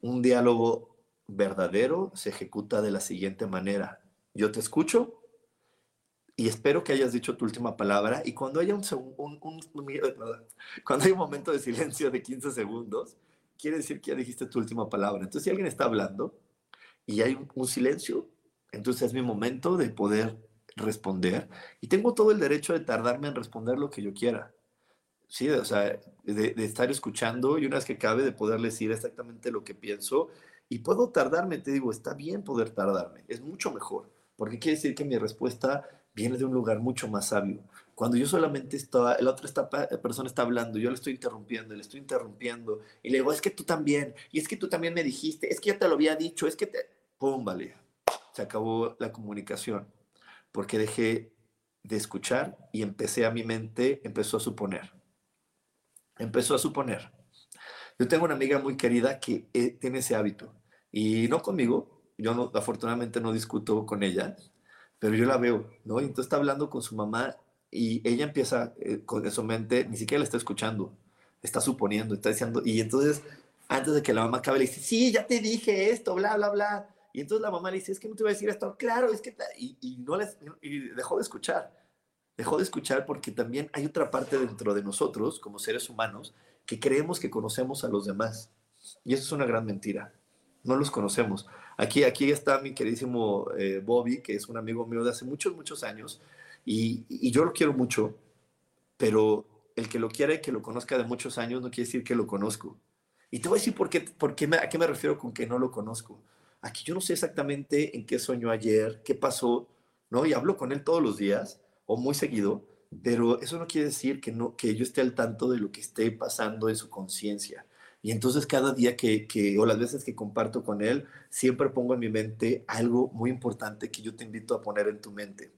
Un diálogo verdadero se ejecuta de la siguiente manera. Yo te escucho y espero que hayas dicho tu última palabra y cuando haya un, un, un, un cuando hay un momento de silencio de 15 segundos, quiere decir que ya dijiste tu última palabra. Entonces, si alguien está hablando y hay un, silencio, entonces es mi momento de poder responder y tengo todo el derecho de tardarme en responder lo que yo quiera. Sí, o sea, de, de, estar escuchando y una vez que cabe de poder decir exactamente lo que pienso y puedo tardarme, te digo, está bien poder tardarme, es mucho mejor, porque quiere decir que mi respuesta viene de un lugar mucho más sabio. Cuando yo solamente estaba, la otra persona está hablando, yo le estoy interrumpiendo, le estoy interrumpiendo, y le digo, es que tú también, y es que tú también me dijiste, es que ya te lo había dicho, es que te... ¡Pum! Vale, se acabó la comunicación, porque dejé de escuchar y empecé a mi mente, empezó a suponer. Empezó a suponer. Yo tengo una amiga muy querida que eh, tiene ese hábito, y no conmigo, yo no, afortunadamente no discuto con ella, pero yo la veo, ¿no? Y entonces está hablando con su mamá y ella empieza eh, con su mente, ni siquiera la está escuchando, está suponiendo, está diciendo, y entonces antes de que la mamá acabe le dice, sí, ya te dije esto, bla, bla, bla. Y entonces la mamá le dice, es que no te voy a decir esto, claro, es que, y, y no les, dejó de escuchar, dejó de escuchar porque también hay otra parte dentro de nosotros, como seres humanos, que creemos que conocemos a los demás. Y eso es una gran mentira. No los conocemos. Aquí, aquí está mi queridísimo eh, Bobby, que es un amigo mío de hace muchos, muchos años, y, yo lo quiero mucho, pero el que lo quiera y que lo conozca de muchos años no quiere decir que lo conozco. Y te voy a decir por qué, por qué a qué me refiero con que no lo conozco. Aquí yo no sé exactamente en qué soñó ayer, qué pasó, ¿no? Y hablo con él todos los días o muy seguido, pero eso no quiere decir que, no, que yo esté al tanto de lo que esté pasando en su conciencia. Y entonces cada día que, o las veces que comparto con él, siempre pongo en mi mente algo muy importante que yo te invito a poner en tu mente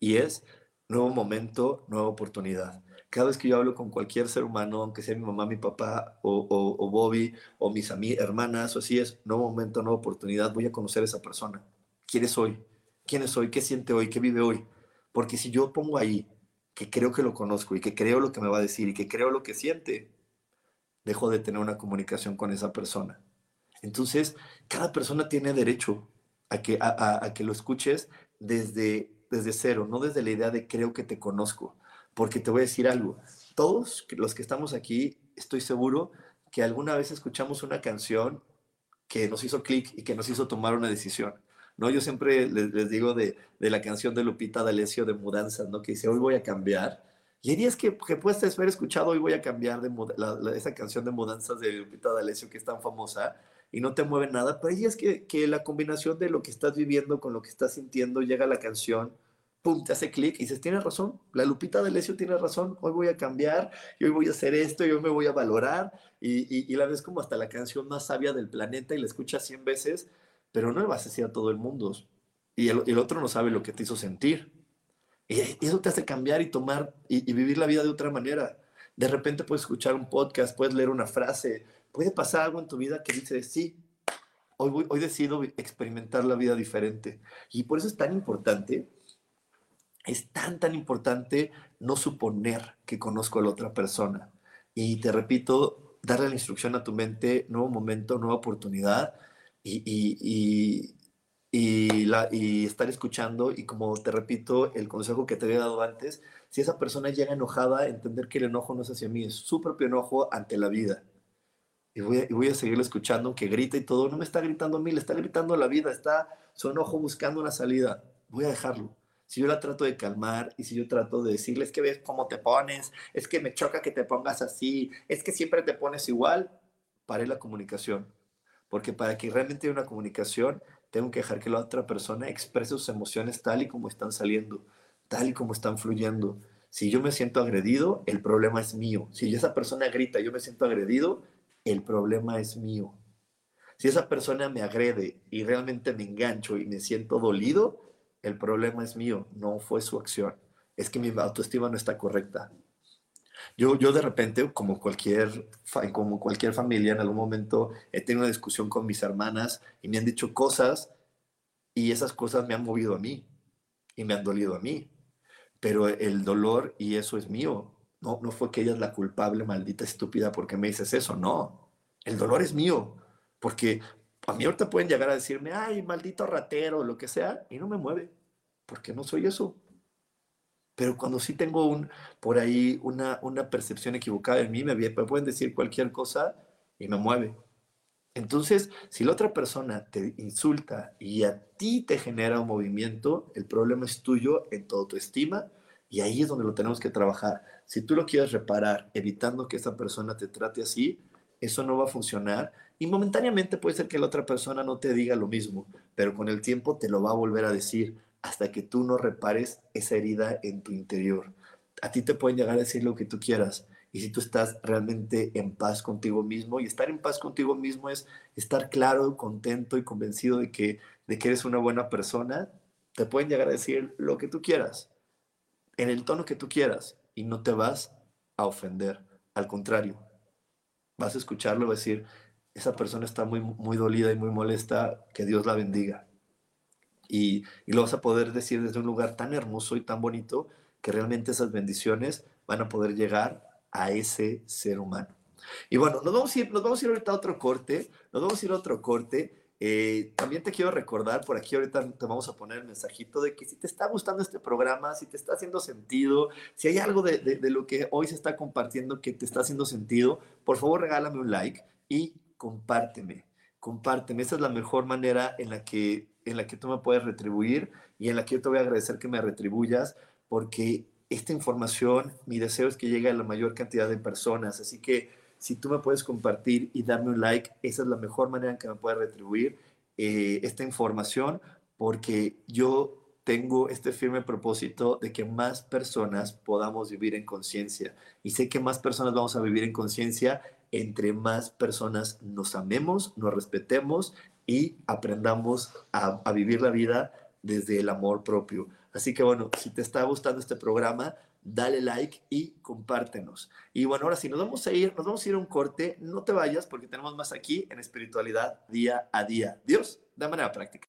y es nuevo momento, nueva oportunidad. Cada vez que yo hablo con cualquier ser humano, aunque sea mi mamá, mi papá o, o, Bobby o mis hermanas o así es, nuevo momento, nueva oportunidad, voy a conocer a esa persona. ¿Quién es hoy? ¿Quién es hoy? ¿Qué siente hoy? ¿Qué vive hoy? Porque si yo pongo ahí que creo que lo conozco y que creo lo que me va a decir y que creo lo que siente, dejo de tener una comunicación con esa persona. Entonces, cada persona tiene derecho a que, a, a que lo escuches desde desde cero, no desde la idea de creo que te conozco, porque te voy a decir algo, todos los que estamos aquí, estoy seguro que alguna vez escuchamos una canción que nos hizo clic y que nos hizo tomar una decisión. ¿no? Yo siempre les, digo de, la canción de Lupita D'Alessio de Mudanzas, ¿no? que dice, hoy voy a cambiar. Y hay días que, que puedes haber escuchado, hoy voy a cambiar de esa canción de Mudanzas de Lupita D'Alessio que es tan famosa, y no te mueve nada, pero ahí es que, que la combinación de lo que estás viviendo con lo que estás sintiendo, llega la canción, pum, te hace clic y dices, tienes razón, la Lupita de Lesio tiene razón, hoy voy a cambiar, hoy voy a hacer esto, y hoy me voy a valorar, y, y, la ves como hasta la canción más sabia del planeta y la escuchas 100 veces, pero no le vas a decir a todo el mundo, y el, el otro no sabe lo que te hizo sentir. Y eso te hace cambiar y tomar y vivir la vida de otra manera. De repente puedes escuchar un podcast, puedes leer una frase, puede pasar algo en tu vida que dice, sí, hoy, hoy decido experimentar la vida diferente. Y por eso es tan importante, es tan, tan importante no suponer que conozco a la otra persona. Y te repito, darle la instrucción a tu mente, nuevo momento, nueva oportunidad y, y, y, la, y estar escuchando. Y como te repito, el consejo que te había dado antes, si esa persona llega enojada, entender que el enojo no es hacia mí, es su propio enojo ante la vida y voy, a, y voy a seguirle escuchando, que grita y todo, no me está gritando a mí, le está gritando a la vida, está su enojo buscando una salida, voy a dejarlo. Si yo la trato de calmar y si yo trato de decirles que ves cómo te pones, es que me choca que te pongas así, es que siempre te pones igual, paré la comunicación. Porque para que realmente haya una comunicación, tengo que dejar que la otra persona exprese sus emociones tal y como están saliendo, tal y como están fluyendo. Si yo me siento agredido, el problema es mío. Si esa persona grita, yo me siento agredido, el problema es mío. Si esa persona me agrede y realmente me engancho y me siento dolido, el problema es mío, no fue su acción. Es que mi autoestima no está correcta. Yo, yo de repente, como cualquier, como cualquier familia, en algún momento he tenido una discusión con mis hermanas y me han dicho cosas y esas cosas me han movido a mí y me han dolido a mí. Pero el dolor, y eso es mío, no, no fue que ella es la culpable, maldita estúpida, porque me dices eso. No, el dolor es mío. Porque a mí ahorita pueden llegar a decirme, ay, maldito ratero, lo que sea, y no me mueve, porque no soy eso. Pero cuando sí tengo un, por ahí una, una percepción equivocada en mí, me, me pueden decir cualquier cosa y me mueve. Entonces, si la otra persona te insulta y a ti te genera un movimiento, el problema es tuyo en toda tu estima y ahí es donde lo tenemos que trabajar. Si tú lo quieres reparar evitando que esa persona te trate así, eso no va a funcionar y momentáneamente puede ser que la otra persona no te diga lo mismo, pero con el tiempo te lo va a volver a decir hasta que tú no repares esa herida en tu interior. A ti te pueden llegar a decir lo que tú quieras, y si tú estás realmente en paz contigo mismo. Y estar en paz contigo mismo es estar claro, contento y convencido de que, de que eres una buena persona. Te pueden llegar a decir lo que tú quieras, en el tono que tú quieras, y no te vas a ofender. Al contrario, vas a escucharlo y vas a decir, esa persona está muy, muy dolida y muy molesta, que Dios la bendiga. Y, y lo vas a poder decir desde un lugar tan hermoso y tan bonito que realmente esas bendiciones van a poder llegar a ese ser humano. Y bueno, nos vamos a ir, nos vamos a ir ahorita a otro corte, nos vamos a ir a otro corte. Eh, también te quiero recordar, por aquí ahorita te vamos a poner el mensajito de que si te está gustando este programa, si te está haciendo sentido, si hay algo de, de, lo que hoy se está compartiendo que te está haciendo sentido, por favor regálame un like y compárteme, compárteme. Esa es la mejor manera en la que, en la que tú me puedes retribuir y en la que yo te voy a agradecer que me retribuyas porque esta información, mi deseo es que llegue a la mayor cantidad de personas. Así que si tú me puedes compartir y darme un like, esa es la mejor manera en que me pueda retribuir eh, esta información, porque yo tengo este firme propósito de que más personas podamos vivir en conciencia. Y sé que más personas vamos a vivir en conciencia entre más personas nos amemos, nos respetemos y aprendamos a, a vivir la vida desde el amor propio. Así que bueno, si te está gustando este programa, dale like y compártenos. Y bueno, ahora sí, nos vamos a ir, nos vamos a ir a un corte. No te vayas porque tenemos más aquí en espiritualidad día a día. Dios, de manera práctica.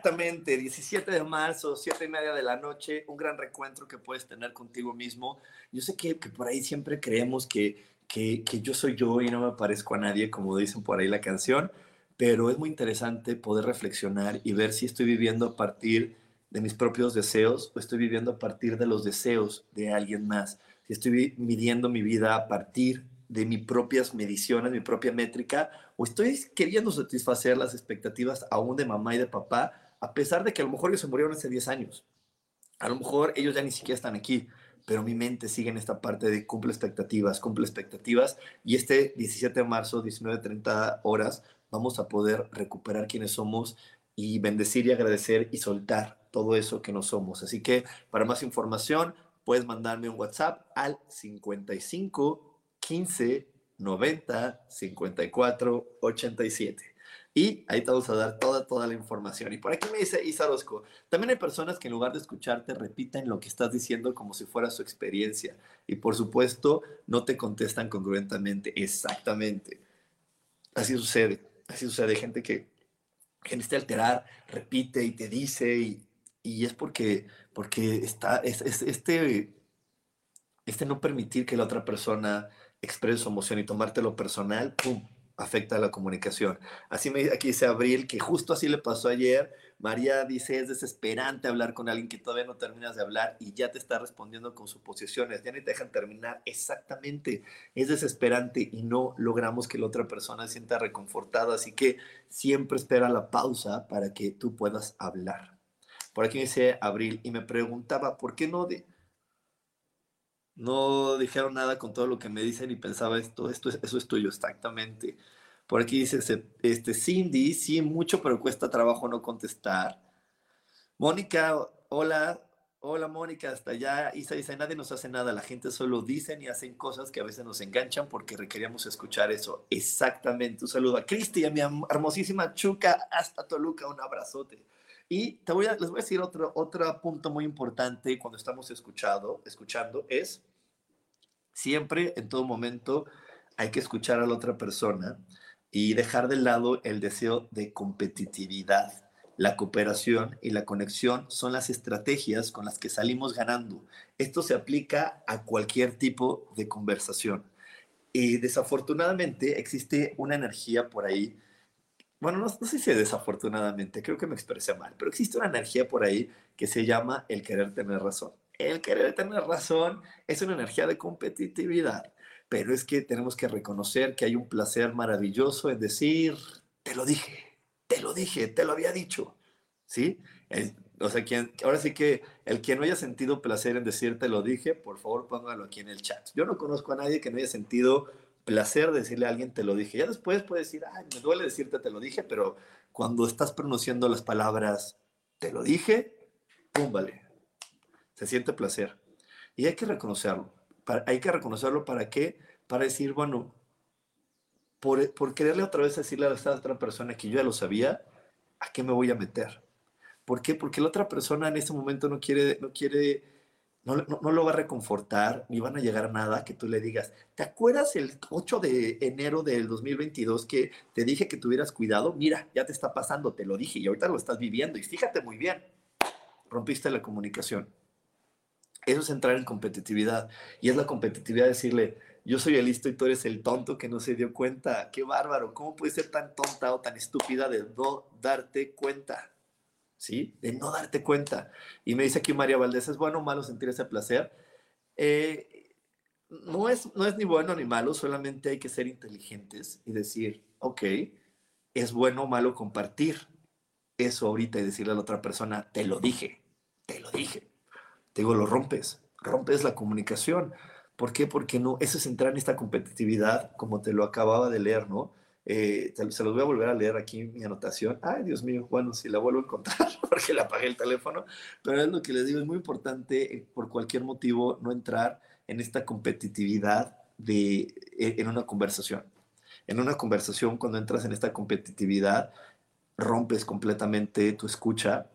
Exactamente, 17 de marzo, 7 y media de la noche, un gran reencuentro que puedes tener contigo mismo. Yo sé que, que por ahí siempre creemos que, que, que, yo soy yo y no me parezco a nadie, como dicen por ahí la canción, pero es muy interesante poder reflexionar y ver si estoy viviendo a partir de mis propios deseos o estoy viviendo a partir de los deseos de alguien más. Si estoy midiendo mi vida a partir de mis propias mediciones, mi propia métrica, o estoy queriendo satisfacer las expectativas aún de mamá y de papá, a pesar de que a lo mejor ellos se murieron hace 10 años. A lo mejor ellos ya ni siquiera están aquí, pero mi mente sigue en esta parte de cumple expectativas, cumple expectativas, y este 17 de marzo, 19.30 horas, vamos a poder recuperar quiénes somos y bendecir y agradecer y soltar todo eso que no somos. Así que para más información, puedes mandarme un WhatsApp al 55 15 90 54 87. Y ahí te vamos a dar toda, toda la información. Y por aquí me dice Isa también hay personas que en lugar de escucharte repiten lo que estás diciendo como si fuera su experiencia. Y por supuesto, no te contestan congruentemente. Exactamente. Así sucede. Así sucede. Gente que, que necesita alterar, repite y te dice y, y es porque, porque está, es, este, este no permitir que la otra persona exprese su emoción y tomártelo personal, ¡pum! Afecta a la comunicación. Así me aquí dice Abril, que justo así le pasó ayer. María dice, es desesperante hablar con alguien que todavía no terminas de hablar y ya te está respondiendo con suposiciones, ya ni te dejan terminar. Exactamente, es desesperante y no logramos que la otra persona se sienta reconfortada. Así que siempre espera la pausa para que tú puedas hablar. Por aquí dice Abril y me preguntaba, ¿por qué no de, no dijeron nada con todo lo que me dicen y pensaba esto, esto eso es tuyo, exactamente. Por aquí dice este, Cindy, sí, mucho, pero cuesta trabajo no contestar. Mónica, hola, hola Mónica, hasta allá. Isa dice, nadie nos hace nada, la gente solo dicen y hacen cosas que a veces nos enganchan porque requeríamos escuchar eso. Exactamente, un saludo a Cristi, a mi hermosísima Chuca, hasta Toluca, un abrazote. Y te voy a, les voy a decir otro, otro punto muy importante cuando estamos escuchado, escuchando, es Siempre, en todo momento, hay que escuchar a la otra persona y dejar de lado el deseo de competitividad. La cooperación y la conexión son las estrategias con las que salimos ganando. Esto se aplica a cualquier tipo de conversación. Y desafortunadamente existe una energía por ahí, bueno, no, no sé si desafortunadamente, creo que me expresé mal, pero existe una energía por ahí que se llama el querer tener razón el querer tener razón es una energía de competitividad, pero es que tenemos que reconocer que hay un placer maravilloso en decir, te lo dije, te lo dije, te lo había dicho, ¿sí? o sea, ahora sí que el que no haya sentido placer en decir te lo dije, por favor póngalo aquí en el chat. Yo no conozco a nadie que no haya sentido placer de decirle a alguien te lo dije. Ya después puede decir, ay, me duele decirte te lo dije, pero cuando estás pronunciando las palabras te lo dije, pum, vale, se siente placer. Y hay que reconocerlo. hay que reconocerlo para qué? Para decir, bueno, por, por quererle otra vez decirle a esta otra persona que yo ya lo sabía, ¿a qué me voy a meter? ¿Por qué? Porque la otra persona en ese momento no quiere, no quiere, no, no, lo va a reconfortar, ni van a llegar a nada que tú le digas, ¿te acuerdas el 8 de enero del 2022 que te dije que tuvieras cuidado? Mira, ya te está pasando, te lo dije y ahorita lo estás viviendo y fíjate muy bien, rompiste la comunicación. Eso es entrar en competitividad. Y es la competitividad decirle, yo soy el listo y tú eres el tonto que no se dio cuenta. Qué bárbaro. ¿Cómo puedes ser tan tonta o tan estúpida de no darte cuenta? ¿Sí? De no darte cuenta. Y me dice aquí María Valdés, ¿es bueno o malo sentir ese placer? Eh, no, es, no es ni bueno ni malo, solamente hay que ser inteligentes y decir, ok, es bueno o malo compartir eso ahorita y decirle a la otra persona, te lo dije, te lo dije te digo, lo rompes, rompes la comunicación. ¿Por qué? Porque no, eso es entrar en esta competitividad, como te lo acababa de leer, ¿no? Eh, se los voy a volver a leer aquí mi anotación. Ay, Dios mío, bueno, si la vuelvo a encontrar, porque le apagué el teléfono, pero es lo que les digo, es muy importante eh, por cualquier motivo no entrar en esta competitividad de, e, en una conversación. En una conversación, cuando entras en esta competitividad, rompes completamente tu escucha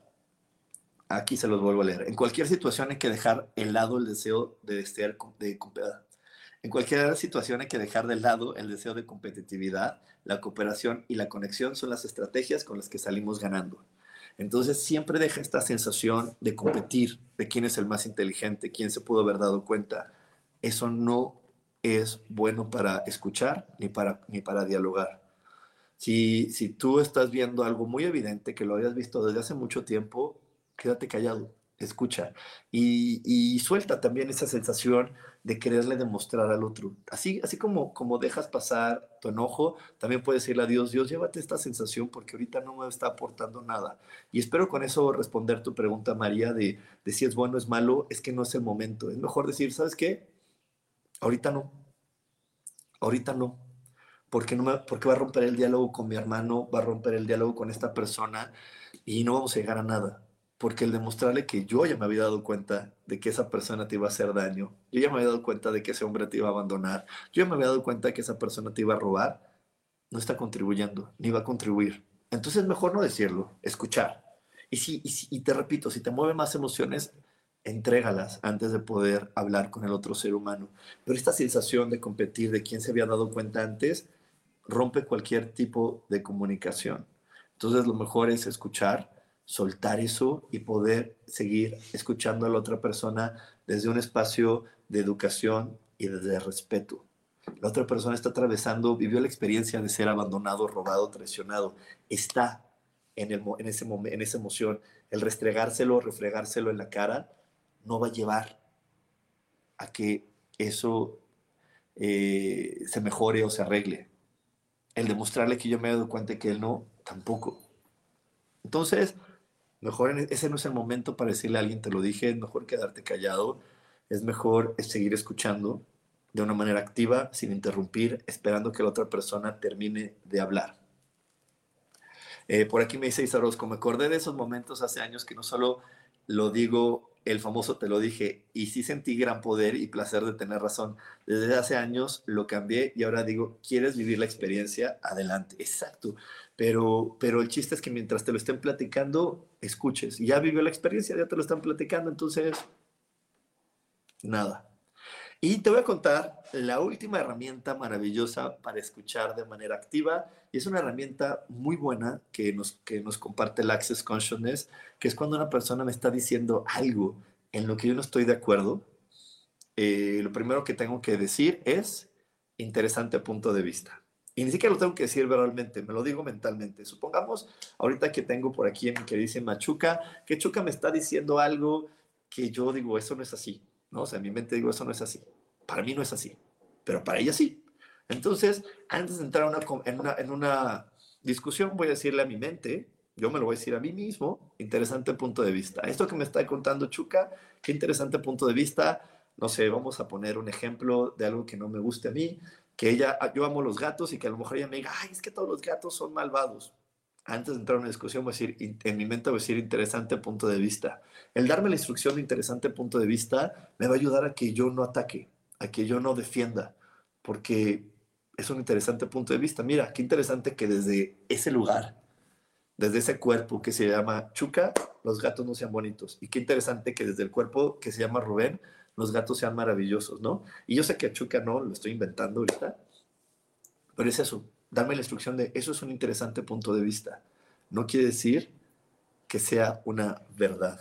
Aquí se los vuelvo a leer. En cualquier situación hay que dejar el lado el deseo de desear de en cualquier situación hay que dejar de lado el deseo de competitividad, la cooperación y la conexión son las estrategias con las que salimos ganando. Entonces siempre deja esta sensación de competir, de quién es el más inteligente, quién se pudo haber dado cuenta. Eso no es bueno para escuchar ni para, ni para dialogar. Si, si tú estás viendo algo muy evidente que lo hayas visto desde hace mucho tiempo, quédate callado, escucha y, suelta también esa sensación de quererle demostrar al otro. Así, así como, como dejas pasar tu enojo, también puedes decirle a Dios, Dios, llévate esta sensación porque ahorita no me está aportando nada. Y espero con eso responder tu pregunta, María, de, de si es bueno o es malo, es que no es el momento. Es mejor decir, ¿sabes qué? Ahorita no. Ahorita no. Porque, no me, porque va a romper el diálogo con mi hermano, va a romper el diálogo con esta persona y no vamos a llegar a nada porque el demostrarle que yo ya me había dado cuenta de que esa persona te iba a hacer daño, yo ya me había dado cuenta de que ese hombre te iba a abandonar, yo ya me había dado cuenta de que esa persona te iba a robar, no está contribuyendo, ni va a contribuir. Entonces es mejor no decirlo, escuchar. Y, si, y, te repito, si te mueven más emociones, entrégalas antes de poder hablar con el otro ser humano. Pero esta sensación de competir, de quién se había dado cuenta antes, rompe cualquier tipo de comunicación. Entonces lo mejor es escuchar, soltar eso y poder seguir escuchando a la otra persona desde un espacio de educación y de respeto. La otra persona está atravesando, vivió la experiencia de ser abandonado, robado, traicionado. Está en, el, en, ese en esa emoción. El restregárselo, refregárselo en la cara, no va a llevar a que eso eh, se mejore o se arregle. El demostrarle que yo me he dado cuenta que él no, tampoco. Entonces, mejor ese no es el momento para decirle a alguien, te lo dije, es mejor quedarte callado, es mejor seguir escuchando de una manera activa, sin interrumpir, esperando que la otra persona termine de hablar. Eh, por aquí me dice Isarosco, me acordé de esos momentos hace años que no solo lo digo, el famoso te lo dije, y sí sentí gran poder y placer de tener razón. Desde hace años lo cambié y ahora digo, ¿quieres vivir la experiencia? Adelante, exacto. Pero, pero el chiste es que mientras te lo estén platicando, escuches. Ya vivió la experiencia, ya te lo están platicando, entonces, nada, y te voy a contar la última herramienta maravillosa para escuchar de manera activa. Y es una herramienta muy buena que nos, que nos comparte el Access Consciousness, que es cuando una persona me está diciendo algo en lo que yo no estoy de acuerdo. Eh, lo primero que tengo que decir es interesante punto de vista. Y ni siquiera lo tengo que decir verbalmente, me lo digo mentalmente. Supongamos ahorita que tengo por aquí en que dice Machuca, que Chuca me está diciendo algo que yo digo, eso no es así ¿no? O sea, en mi mente digo, eso no es así. Para mí no es así, pero para ella sí. Entonces, antes de entrar en una, en una discusión, voy a decirle a mi mente, yo me lo voy a decir a mí mismo, interesante punto de vista. Esto que me está contando Chuca, qué interesante punto de vista. No sé, vamos a poner un ejemplo de algo que no me guste a mí, que ella, yo amo los gatos y que a lo mejor ella me diga, ay, es que todos los gatos son malvados antes de entrar en una discusión, voy a decir, en mi mente voy a decir interesante punto de vista. El darme la instrucción de interesante punto de vista me va a ayudar a que yo no ataque, a que yo no defienda, porque es un interesante punto de vista. Mira, qué interesante que desde ese lugar, desde ese cuerpo que se llama Chuca, los gatos no sean bonitos. Y qué interesante que desde el cuerpo que se llama Rubén, los gatos sean maravillosos, ¿no? Y yo sé que a Chuca no, lo estoy inventando ahorita, pero es eso, darme la instrucción de eso es un interesante punto de vista. No quiere decir que sea una verdad.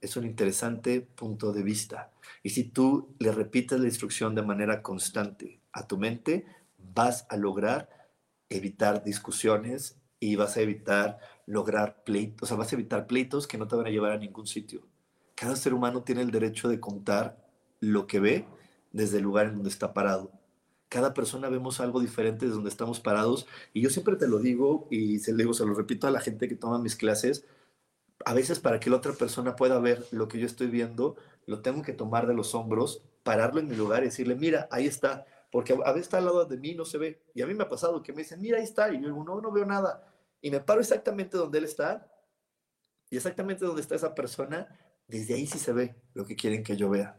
Es un interesante punto de vista. Y si tú le repites la instrucción de manera constante a tu mente, vas a lograr evitar discusiones y vas a evitar lograr pleitos, o sea, vas a evitar pleitos que no te van a llevar a ningún sitio. Cada ser humano tiene el derecho de contar lo que ve desde el lugar en donde está parado cada persona vemos algo diferente de donde estamos parados. Y yo siempre te lo digo y se, digo, se lo repito a la gente que toma mis clases. A veces para que la otra persona pueda ver lo que yo estoy viendo, lo tengo que tomar de los hombros, pararlo en mi lugar y decirle, mira, ahí está. Porque a veces está al lado de mí no se ve. Y a mí me ha pasado que me dicen, mira, ahí está. Y yo digo, no, no veo nada. Y me paro exactamente donde él está. Y exactamente donde está esa persona, desde ahí sí se ve lo que quieren que yo vea.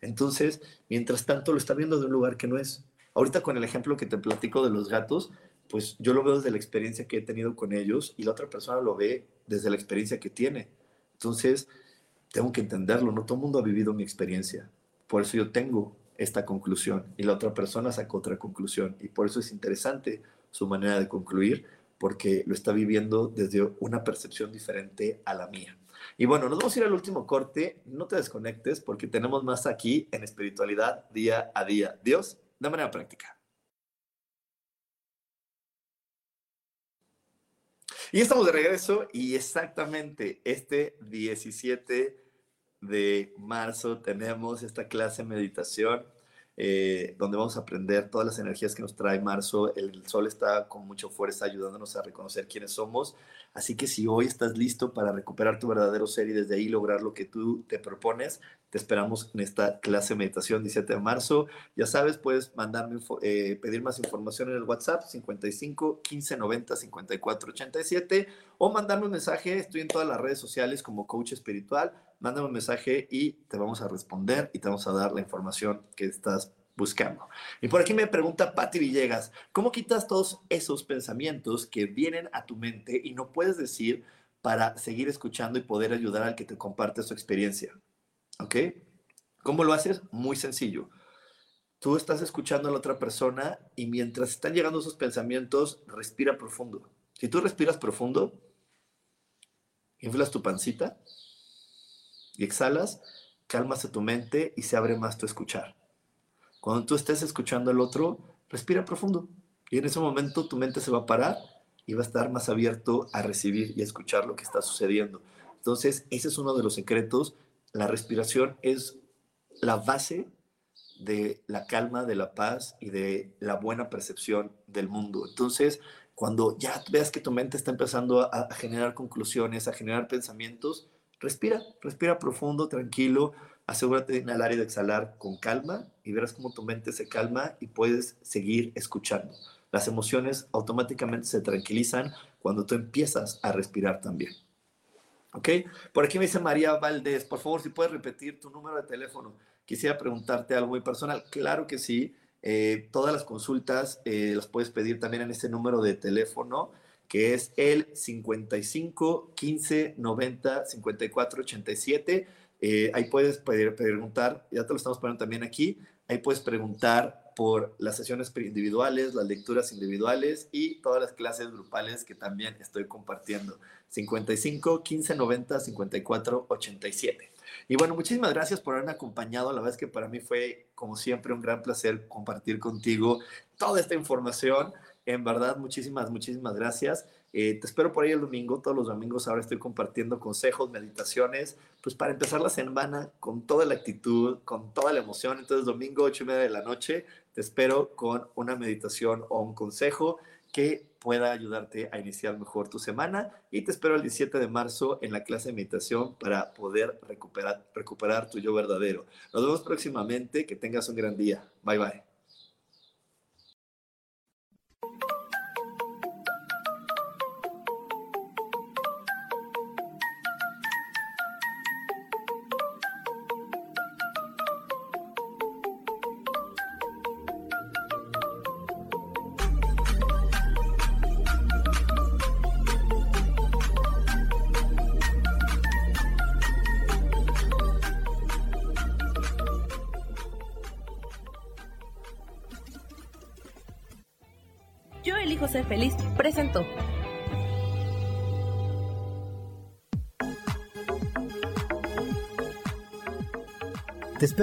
Entonces, mientras tanto, lo está viendo de un lugar que no es. Ahorita con el ejemplo que te platico de los gatos, pues yo lo veo desde la experiencia que he tenido con ellos y la otra persona lo ve desde la experiencia que tiene. Entonces, tengo que entenderlo, no todo el mundo ha vivido mi experiencia. Por eso yo tengo esta conclusión y la otra persona sacó otra conclusión. Y por eso es interesante su manera de concluir, porque lo está viviendo desde una percepción diferente a la mía. Y bueno, nos vamos a ir al último corte. No te desconectes porque tenemos más aquí en espiritualidad día a día. Dios de manera práctica. Y estamos de regreso y exactamente este 17 de marzo tenemos esta clase de meditación eh, donde vamos a aprender todas las energías que nos trae marzo. El sol está con mucha fuerza ayudándonos a reconocer quiénes somos. Así que si hoy estás listo para recuperar tu verdadero ser y desde ahí lograr lo que tú te propones, te esperamos en esta clase de meditación 17 de marzo. Ya sabes, puedes mandarme, eh, pedir más información en el WhatsApp 55 15 90 54 87 o mandarme un mensaje. Estoy en todas las redes sociales como coach espiritual mándame un mensaje y te vamos a responder y te vamos a dar la información que estás buscando. Y por aquí me pregunta Patti Villegas, ¿cómo quitas todos esos pensamientos que vienen a tu mente y no puedes decir para seguir escuchando y poder ayudar al que te comparte su experiencia? ¿Ok? ¿Cómo lo haces? Muy sencillo. Tú estás escuchando a la otra persona y mientras están llegando esos pensamientos, respira profundo. Si tú respiras profundo, inflas tu pancita y exhalas, calmas a tu mente y se abre más tu escuchar. Cuando tú estés escuchando al otro, respira profundo y en ese momento tu mente se va a parar y va a estar más abierto a recibir y a escuchar lo que está sucediendo. Entonces, ese es uno de los secretos. La respiración es la base de la calma, de la paz y de la buena percepción del mundo. Entonces, cuando ya veas que tu mente está empezando a, generar conclusiones, a generar pensamientos, respira, respira profundo, tranquilo, asegúrate de inhalar y de exhalar con calma y verás cómo tu mente se calma y puedes seguir escuchando. Las emociones automáticamente se tranquilizan cuando tú empiezas a respirar también. ¿Ok? Por aquí me dice María Valdés, por favor, si puedes repetir tu número de teléfono. Quisiera preguntarte algo muy personal. Claro que sí. Eh, todas las consultas eh, las puedes pedir también en este número de teléfono que es el 55 15 90 54 87 eh, ahí puedes preguntar, ya te lo estamos poniendo también aquí, ahí puedes preguntar por las sesiones individuales, las lecturas individuales y todas las clases grupales que también estoy compartiendo. 55 15 90 54 87. Y bueno, muchísimas gracias por haberme acompañado. La verdad es que para mí fue, como siempre, un gran placer compartir contigo toda esta información. En verdad, muchísimas, muchísimas gracias. Eh, te espero por ahí el domingo. Todos los domingos ahora estoy compartiendo consejos, meditaciones, pues para empezar la semana con toda la actitud, con toda la emoción. Entonces, domingo, ocho y media de la noche, te espero con una meditación o un consejo que pueda ayudarte a iniciar mejor tu semana. Y te espero el 17 de marzo en la clase de meditación para poder recuperar, recuperar tu yo verdadero. Nos vemos próximamente. Que tengas un gran día. Bye bye.